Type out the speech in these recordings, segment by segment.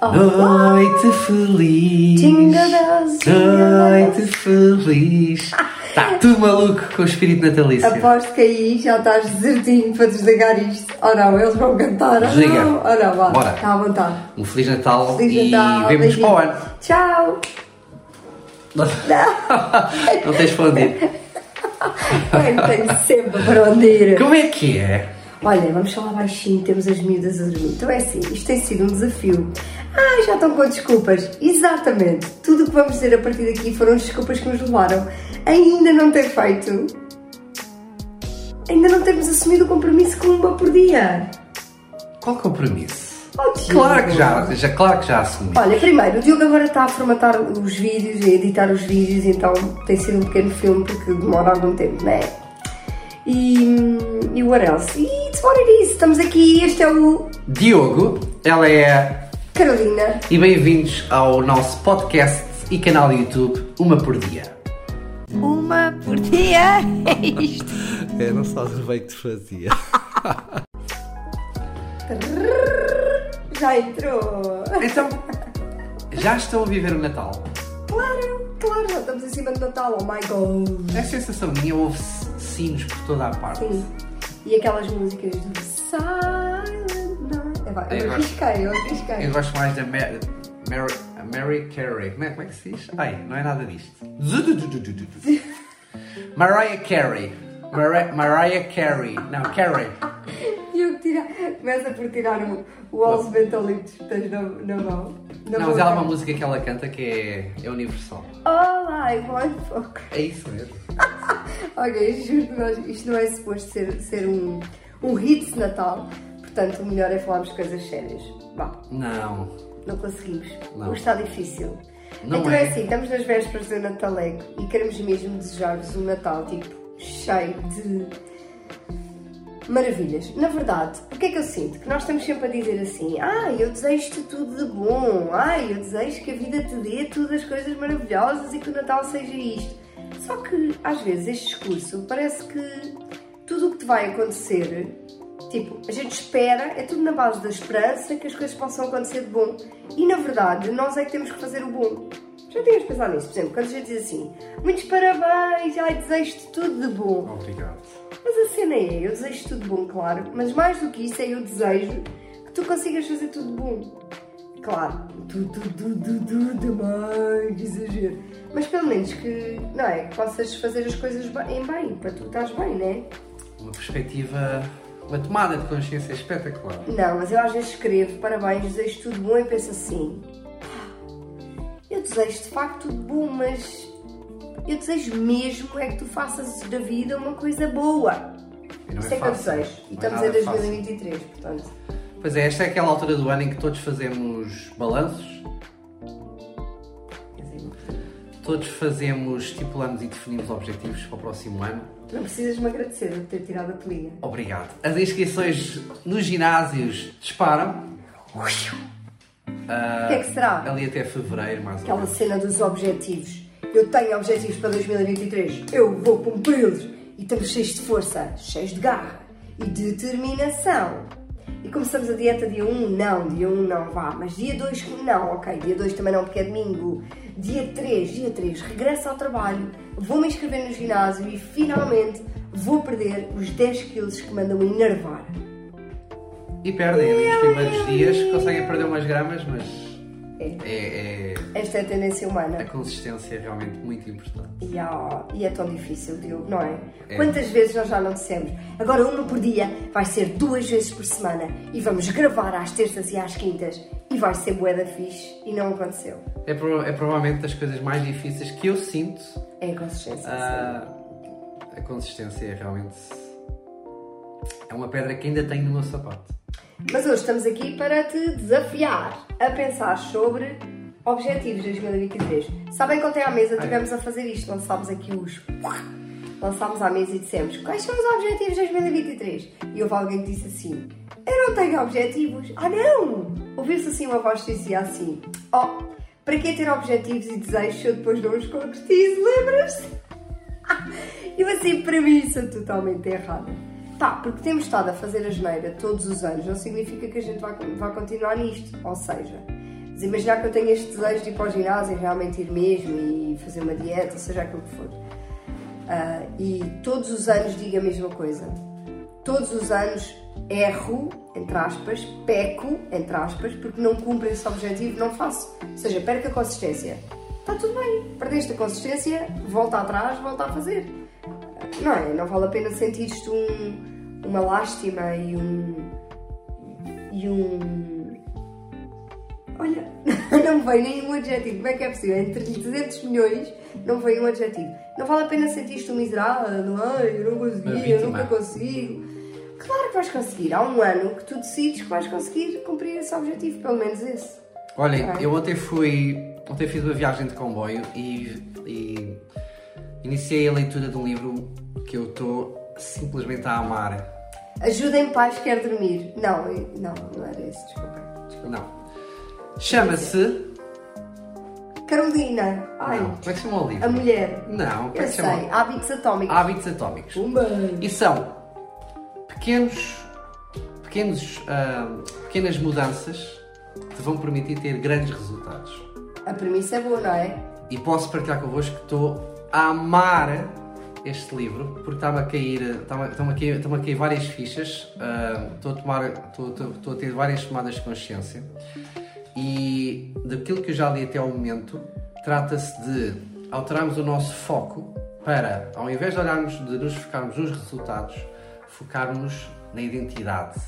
Noite feliz. Jingle bells, jingle Noite feliz. Está tudo maluco com o espírito natalício. Aposto que aí já estás desertinho para desligar isto. Oh não, eles vão cantar. Oh Desliga. não, oh não, vá. Bora. Está à vontade. Um Feliz Natal Feliz e Natal, vemos para o ano. Tchau. Não tens para onde ir. Eu tenho sempre para onde ir. Como é que é? Olha, vamos falar baixinho, temos as miúdas a dormir. Então é assim, isto tem sido um desafio. Ah, já estão com desculpas. Exatamente. Tudo o que vamos dizer a partir daqui foram as desculpas que nos levaram a ainda não ter feito. Ainda não termos assumido o compromisso com uma por dia. Qual compromisso? Oh. Claro que já, já, claro que já assumi. Olha, primeiro, o Diogo agora está a formatar os vídeos e a editar os vídeos, então tem sido um pequeno filme porque demora algum tempo, não é? E, e what else? E it's what it is. Estamos aqui, este é o Diogo, ela é Carolina. e bem-vindos ao nosso podcast e canal do YouTube Uma por Dia. Uma por dia é isto. É, não sabes o bem que te fazia. Já entrou. Então, já estão a viver o Natal? Claro, claro, já estamos em cima do Natal, oh my god. A sensação minha houve sinos por toda a parte. Sim. E aquelas músicas do Silent É, vai, Eu eu gosto. arrisquei, eu arrisquei. Eu gosto mais da Mary, Mary, Mary Carey. Como é, como é que se diz? Ai, não é nada disto. Mariah Carey. Mari- Mariah Carey. Não, Carey. Eu tira, começa por tirar o, o Bentolitos que tens na, na mão. Na Não, mas boca. há uma música que ela canta que é, é universal. All I want for É isso mesmo. Ok, juro isto não é suposto ser, ser um, um hit de Natal, portanto o melhor é falarmos coisas sérias. Vá, Não. não conseguimos. Não. Hoje está difícil. Não então é. é assim, estamos nas vésperas do Nataleco e queremos mesmo desejar-vos um Natal tipo cheio de maravilhas. Na verdade, o que é que eu sinto? Que nós estamos sempre a dizer assim: ah, eu desejo-te tudo de bom, ah, eu desejo que a vida te dê todas as coisas maravilhosas e que o Natal seja isto. Só que às vezes este discurso parece que tudo o que te vai acontecer, tipo, a gente espera, é tudo na base da esperança que as coisas possam acontecer de bom. E na verdade, nós é que temos que fazer o bom. Já tinhas pensado nisso, por exemplo, quando a gente diz assim: muitos parabéns, ai, desejo-te tudo de bom. Obrigado. Mas a cena é, eu desejo tudo bom, claro, mas mais do que isso é eu desejo que tu consigas fazer tudo bom. Claro, tudo, tudo, tudo, tudo mais, exagero. Mas pelo menos que, não é, que possas fazer as coisas em bem, para tu estás bem, não é? Uma perspectiva, uma tomada de consciência espetacular. Não, mas eu às vezes escrevo parabéns, desejo tudo bom e penso assim. "Pá, Eu desejo de facto tudo bom, mas eu desejo mesmo é que tu faças da vida uma coisa boa. Não Isso é que eu desejo. E é estamos em nada fácil. 2023, portanto. Pois é, esta é aquela altura do ano em que todos fazemos balanços, todos fazemos, estipulamos e definimos objetivos para o próximo ano. Não precisas me agradecer de ter tirado a pelinha. Obrigado. As inscrições nos ginásios disparam. O que é que será? Ali até fevereiro, mais ou Aquela menos. cena dos objetivos. Eu tenho objetivos para 2023, eu vou cumpri-los. E estamos cheios de força, cheios de garra e de determinação. E começamos a dieta dia 1, não, dia 1 não, vá. Mas dia 2, não, ok, dia 2 também não, porque é domingo. Dia 3, dia 3, regresso ao trabalho, vou-me inscrever no ginásio e finalmente vou perder os 10 quilos que mandam enervar. E perdem nos primeiros dias, conseguem perder umas gramas, mas É. é, Esta é a tendência humana. a consistência é realmente muito importante. E, e é tão difícil, Diogo, não é? É. Quantas vezes nós já não dissemos? Agora uma por dia vai ser duas vezes por semana e vamos gravar às terças e às quintas e vai ser bué da fixe e não aconteceu. É, pro- é provavelmente das coisas mais difíceis que eu sinto. É a consistência. Ah, a consistência é realmente. É uma pedra que ainda tenho no meu sapato. Mas hoje estamos aqui para te desafiar a pensar sobre objetivos de 2023. Sabem que ontem à mesa estivemos a fazer isto, lançámos aqui os. Lançámos à mesa e dissemos quais são os objetivos de 2023? E houve alguém que disse assim: Eu não tenho objetivos. Ah, não! Ouviu-se assim uma voz que dizia assim: Oh, para que ter objetivos e desejos se eu depois não os concretizo? Assim, para mim, isso é totalmente errado. Tá, porque temos estado a fazer a geneira todos os anos, não significa que a gente vai, vai continuar nisto. Ou seja, imaginar que eu tenho este desejo de ir para o ginásio e realmente ir mesmo e fazer uma dieta, seja aquilo que for. Ah, e todos os anos digo a mesma coisa. Todos os anos erro, entre aspas, peco, entre aspas, porque não cumpro esse objetivo, não faço. Ou seja, perco a consistência. Está tudo bem, perdeste a consistência, volta atrás, volta a fazer. Não é? Não vale a pena sentir-te um, uma lástima e um. e um. Olha, não me veio nenhum adjetivo. Como é que é possível? Entre 200 milhões não veio um adjetivo. Não vale a pena sentir-te um miserável, não é? Eu não consegui, eu nunca consigo. Claro que vais conseguir. Há um ano que tu decides que vais conseguir cumprir esse objetivo, pelo menos esse. Olhem, Ok. eu ontem fui. Ontem fiz uma viagem de comboio e, e iniciei a leitura de um livro que eu estou simplesmente a amar. Ajudem pais que quer dormir. Não, não, não era esse, desculpa. desculpa. Não. Chama-se. Carolina. Ai, Não. Como é que chama o livro? a mulher. Não, como é que se sei, chama? hábitos atómicos. Hábitos Atómicos. Pumba. E são pequenos, pequenos, ah, pequenas mudanças que te vão permitir ter grandes resultados. A premissa é boa, não é? E posso partilhar convosco que estou a amar este livro porque está-me a cair, estão-me a cair, a cair várias fichas, ah, estou, a tomar, estou, estou- estou a ter várias tomadas de consciência e daquilo que eu já li até ao momento, trata-se de alterarmos o nosso foco para, ao invés de olharmos, de nos focarmos nos resultados, focarmos na identidade,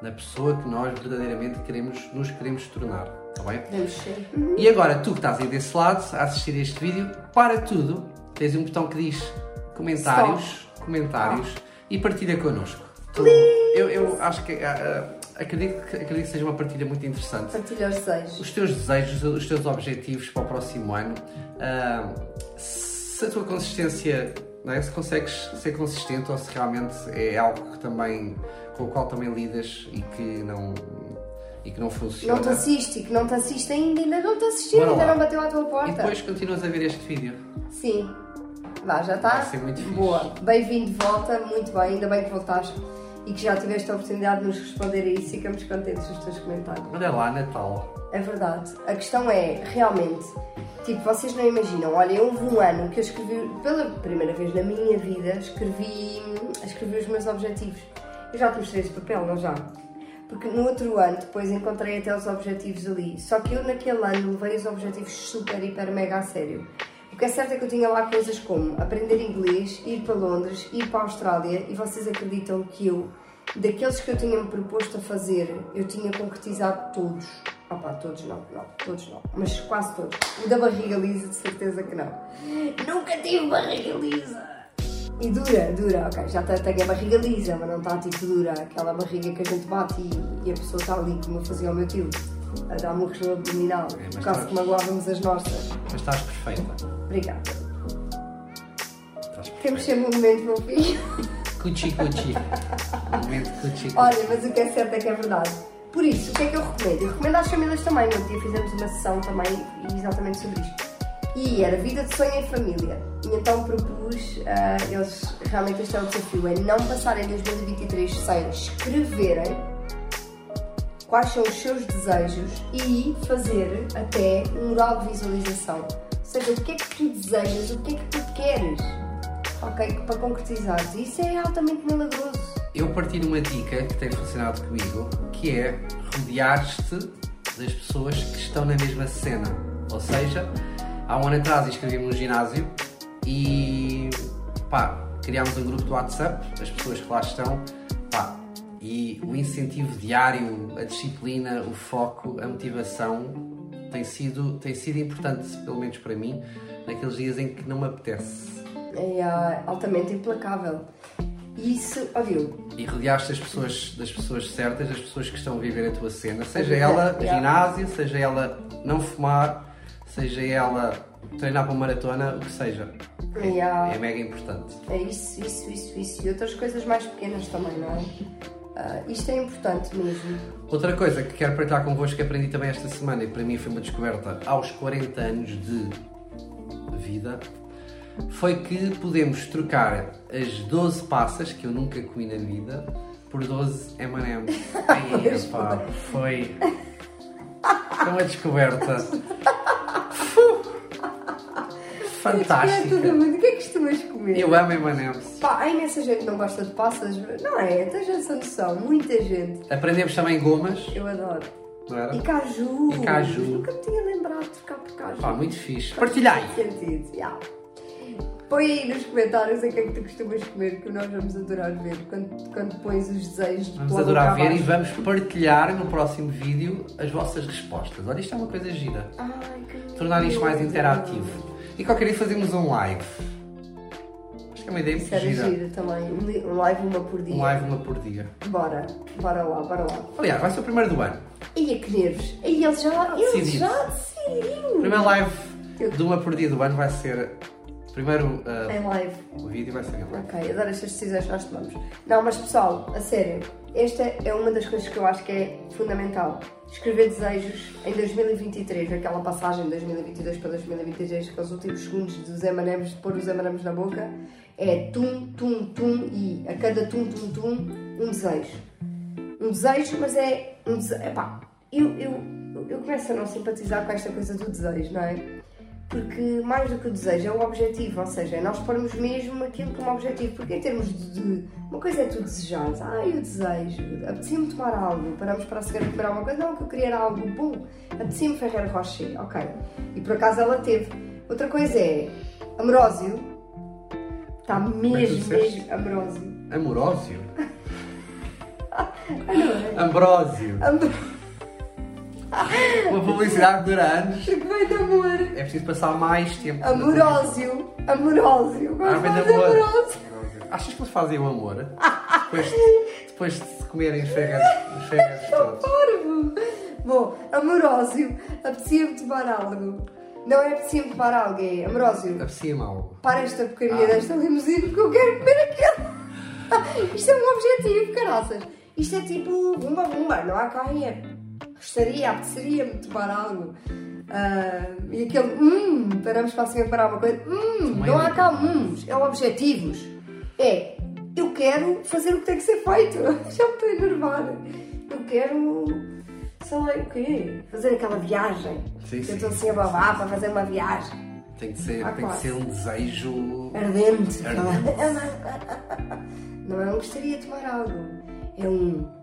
na pessoa que nós verdadeiramente queremos, nos queremos tornar. Está bem? Podemos ser. E agora, tu que estás aí desse lado a assistir este vídeo, para tudo, tens um botão que diz comentários, comentários e partilha connosco. Tu- eu, eu acho que ah, acredito, que acredito que seja uma partilha muito interessante. Partilha os desejos. Os teus desejos, os teus objetivos para o próximo ano, ah, se a tua consistência, não é? se consegues ser consistente ou se realmente é algo que também, com o qual também lidas e que não, e que não funciona. Não te assiste, que não te assiste ainda, ainda não te assistiu, ainda não bateu à tua porta. E depois continuas a ver este vídeo. Sim. Vá, já está? Vai ser muito. Boa. Bem-vindo de volta, muito bem, ainda bem que voltaste e que já tiveste a oportunidade de nos responder a isso e ficamos contentes com os teus comentários. Olha lá, Natal. É verdade. A questão é, realmente, tipo, vocês não imaginam. Olha, houve um ano que eu escrevi, pela primeira vez na minha vida, escrevi, escrevi os meus objetivos. Eu já te mostrei esse papel, não já? Porque no outro ano, depois encontrei até os objetivos ali. Só que eu naquele ano levei os objetivos super, hiper, mega a sério. O que é certo é que eu tinha lá coisas como aprender inglês, ir para Londres, ir para a Austrália e vocês acreditam que eu, daqueles que eu tinha-me proposto a fazer, eu tinha concretizado todos. Opa, todos não, não, todos não, mas quase todos. O da barriga lisa, de certeza que não. Nunca tive barriga lisa! E dura, dura, ok, já te- tenho a barriga lisa, mas não está tipo dura, aquela barriga que a gente bate e, e a pessoa está ali, como eu fazia ao meu tio, a dar murros no abdominal, mas por causa estás- que magoávamos as nossas. Mas estás perfeita. Obrigada. Estás Temos perfeita. sempre um momento, meu filho. Cuchi, cuchi. Momento cuchi, cuchi. Olha, mas o que é certo é que é verdade. Por isso, o que é que eu recomendo? Eu recomendo às famílias também. No outro dia fizemos uma sessão também exatamente sobre isto. E era vida de sonho em família. E então propus, ah, eles, realmente este é o desafio, é não passarem 2023 sem escreverem quais são os seus desejos e fazer até um mural de visualização. Ou seja, o que é que tu desejas, o que é que tu queres, ok? Para concretizares. Isso é altamente milagroso. Eu partilho uma dica que tem funcionado comigo, que é rodear-te das pessoas que estão na mesma cena. Ou seja, há um ano atrás inscrevi-me no ginásio e pá, criámos um grupo do WhatsApp, as pessoas que lá estão, pá, e o incentivo diário, a disciplina, o foco, a motivação tem sido, tem sido importante, pelo menos para mim, naqueles dias em que não me apetece. É ah, altamente implacável. Isso, ouviu? e rodeaste das pessoas, das pessoas certas, das pessoas que estão a viver a tua cena, seja Yeah, ela yeah. ginásio, seja ela não fumar, seja ela treinar para uma maratona, o que seja. Yeah. É mega importante. É isso, isso, isso, isso. E outras coisas mais pequenas também, não é? Ah, isto é importante mesmo. Outra coisa que quero partilhar convosco que aprendi também esta semana e para mim foi uma descoberta aos 40 anos de vida foi que podemos trocar as 12 passas que eu nunca comi na vida por 12 M&M's. Ai, epá, foi... é uma descoberta. É muito. O que é que costumas comer? Eu amo M&M's. Pá, há imensa gente que não gosta de passas. Não é? Tens essa noção. Muita gente. Aprendemos também gomas, Eu adoro. não era? E caju. E caju. Nunca me tinha lembrado de trocar por caju. Pá, muito fixe. Partilhai! Faz sentido, yeah. Põe aí nos comentários o que é que tu costumas comer, que nós vamos adorar ver quando, quando pões os desejos de Vamos adorar ver e abaixo. vamos partilhar no próximo vídeo as vossas respostas. Olha, isto é uma coisa gira. Ai, que Tornar isto mais interativo. E qualquer dia fazemos um live. Acho que é uma ideia muito gira. gira também. Um li- live uma por dia. Um live uma por dia. Bora, bora lá, bora lá. Aliás, vai ser o primeiro do ano. E a que nervos. E eles já, eles Decidido. já decidiram. Primeiro live de uma por dia do ano vai ser. Primeiro ah, Em live. o vídeo vai ser em live. Ok, adoro estas decisões que nós tomamos. Não, mas pessoal, a sério, esta é uma das coisas que eu acho que é fundamental. Escrever desejos em 2023, aquela passagem de 2022 para 2023, aqueles últimos segundos dos M&M's, de pôr os M&M's na boca, é tum, tum, tum e a cada tum, tum, tum, um desejo. Um desejo, mas é um desejo. Epá, eu, eu, eu começo a não simpatizar com esta coisa do desejo, não é? Porque mais do que o desejo é o objetivo, ou seja, é nós pormos mesmo aquilo como objetivo. Porque em termos de. Uma coisa é tu desejares, ah, eu desejo, apetecia-me tomar algo, paramos para a seguir comer alguma coisa, não, que eu queria era algo bom, apetecia-me Ferreiro Rocher, ok. E por acaso ela teve. Outra coisa é Amrósio, está é tu mesmo, disseste? mesmo Amrósio. Ah, é? Uma publicidade que dura anos. Porque vem de amor. É preciso passar mais tempo. De de amor. Amórósio. Achas que eles fazem o amor? Depois de, depois de comerem os ferros todos. Parvo! Bom, Amórósio, apetecia-me tomar algo. Não é apetecia-me tomar algo, é Amórósio. Aprecia-me algo. Para esta porcaria Ah. desta limusine porque eu quero comer aquilo. Isto é um objetivo, caraças. Isto é tipo uma bomba, não há é. Gostaria, apeteceria-me tomar algo. Ah, e aquele hum, paramos para assim parar uma coisa. Hum, não há não. cá hums, é objetivos. É, eu quero fazer o que tem que ser feito. Já me estou a enervar. Eu quero, sei lá o quê, fazer aquela viagem. Sim, eu sim. estou assim a babar para fazer uma viagem. Tem que ser, Ah, tem que ser um desejo. Ardente. Ardente. Não é um gostaria de tomar algo. É um.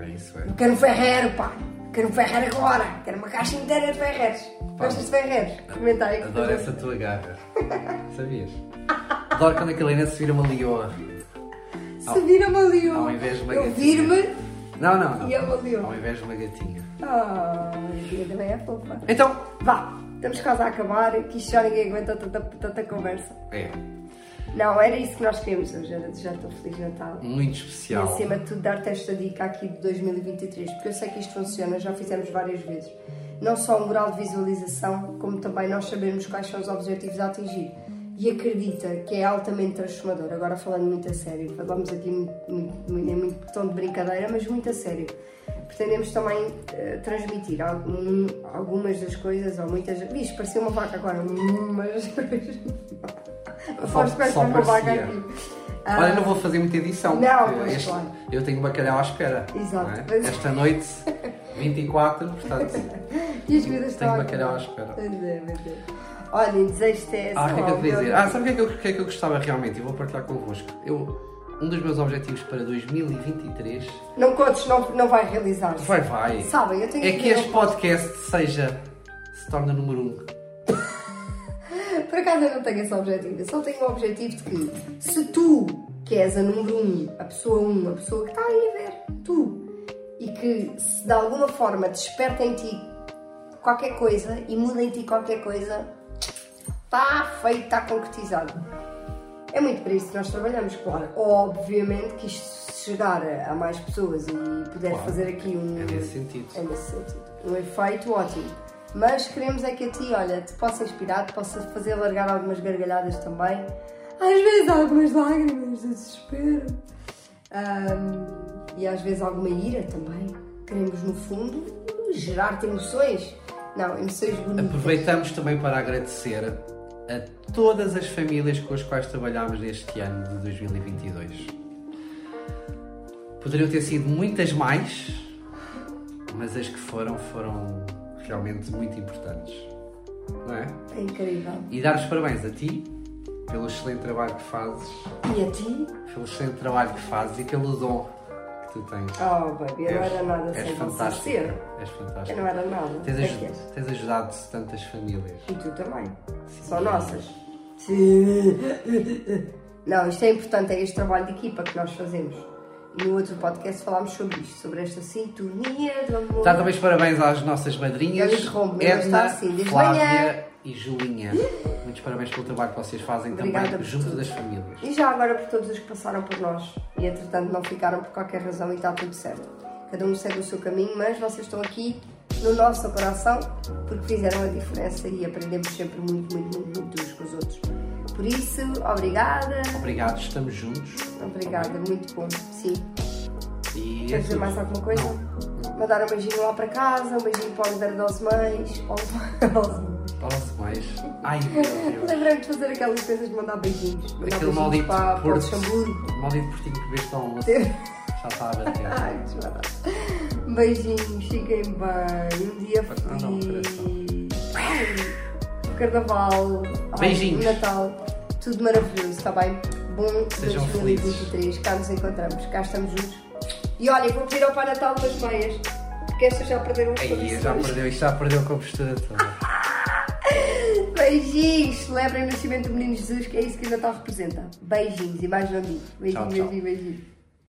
É isso, é. Quero um Ferrero, pá. Quero um Ferrero agora. Quero uma caixa inteira de Ferreros. Gostas de Ferreros? Comenta aí. Adoro essa tua garra. Sabias? Adoro quando a Helena se vira uma leoa. Se vira-me ali, Ao invés de uma eu vir-me Não, não, não. e eu ali. Ao invés de uma gatinha. Ah, a vida também é fofa. Então, Vá, estamos quase a acabar, que isto já ninguém aguenta tanta, tanta conversa. é. Não, era isso que nós queríamos hoje, era desejar te um Feliz Natal. Muito E especial. acima de tudo dar-te esta dica aqui de 2023, porque eu sei que isto funciona, já fizemos várias vezes. Não só um grau de visualização, como também nós sabemos quais são os objetivos a atingir. E acredita que é altamente transformador. Agora falando muito a sério, falamos aqui muito, muito, muito, em muito tom de brincadeira, mas muito a sério. Pretendemos também eh, transmitir algum- algumas das coisas, ou muitas. Vixe, parecia uma vaca agora, mas. Só- uma vaca parecia. aqui. Olha, Ah, não vou fazer muita edição. Não, pois, claro. Eu tenho bacalhau à espera. Exato, não é? Esta noite, 24, portanto, E as vidas estão tenho bacalhau à espera. É, é. Olhem, desejo-te essa. Ah, o que é que eu te dizer? Ah, sabe o que é que que é que eu gostava realmente? E vou partilhar convosco. Eu, um dos meus objetivos para 2023 Não contes, não, não vai realizar. vai, vai. Sabem, eu tenho É que que este podcast seja, se torne número um. Por acaso eu não tenho esse objetivo. Eu só tenho o objetivo de que se tu, que és a número um, a pessoa um, a pessoa que está aí a ver, tu, e que se de alguma forma desperta em ti qualquer coisa e muda em ti qualquer coisa, está feito, está concretizado. É muito para isso que nós trabalhamos, claro. Obviamente que isto chegar a, a mais pessoas e puder Claro. fazer aqui um. É nesse sentido. É nesse sentido. Um efeito ótimo. Mas queremos é que a ti, olha, te possa inspirar, te possa fazer largar algumas gargalhadas também. Às vezes algumas lágrimas de desespero. Ahm, e às vezes alguma ira também. Queremos, no fundo, gerar-te emoções. Não, emoções bonitas. Aproveitamos também para agradecer a todas as famílias com as quais trabalhámos neste ano de 2022. Poderiam ter sido muitas mais, mas as que foram, foram realmente muito importantes. Não é? É incrível. E dar os parabéns a ti pelo excelente trabalho que fazes, E a ti? pelo excelente trabalho que fazes e pelo dom que tu tens. Oh, baby, eu não era nada és sem fantástica. És Eu fantástica. não era nada. Tens, É és. tens ajudado tantas famílias. E tu também. São nossas. Sim. Não, isto é importante, é este trabalho de equipa que nós fazemos. E no outro podcast falámos sobre isto, sobre esta sintonia do amor. Dá também os parabéns às nossas madrinhas, está Edna, assim, Flávia manhã. e Julinha. Muitos parabéns pelo trabalho que vocês fazem Obrigada também junto das famílias. E já agora por todos os que passaram por nós e entretanto não ficaram por qualquer razão e está tudo certo. Cada um segue o seu caminho, mas vocês estão aqui no nosso coração porque fizeram a diferença e aprendemos sempre muito, muito, muito, muito uns com os outros. Por isso, obrigada. Obrigado, estamos juntos. Obrigada, muito bom. Sim. E Quer dizer mais alguma coisa? Mandar um beijinho lá para casa, um beijinho para o Oliveira das Mães. Posso mais? Ai. Lembrei-me de fazer aquelas coisas de mandar beijinhos. Mandar Aquele maldito para, para Porto. Luxemburgo. Maldito portinho que vês tão almoço. Já está a bater. Ai, que. Beijinhos, fiquem bem. Um dia não, feliz. Ai, Carnaval. ai, Beijinhos. O Natal. Tudo maravilhoso, está bem? Bom Sejam 2023. Cá nos encontramos. Cá estamos juntos. E olha, vou pedir ao Pai Natal das meias. Porque estas já perderam os Ai, já perdeu, isto já perdeu a compostura toda. Beijinhos. Celebrem o nascimento do Menino Jesus, que é isso que o Natal representa. Beijinhos. E mais não digo. Beijinho, Tchau, tchau. beijinho, beijinho.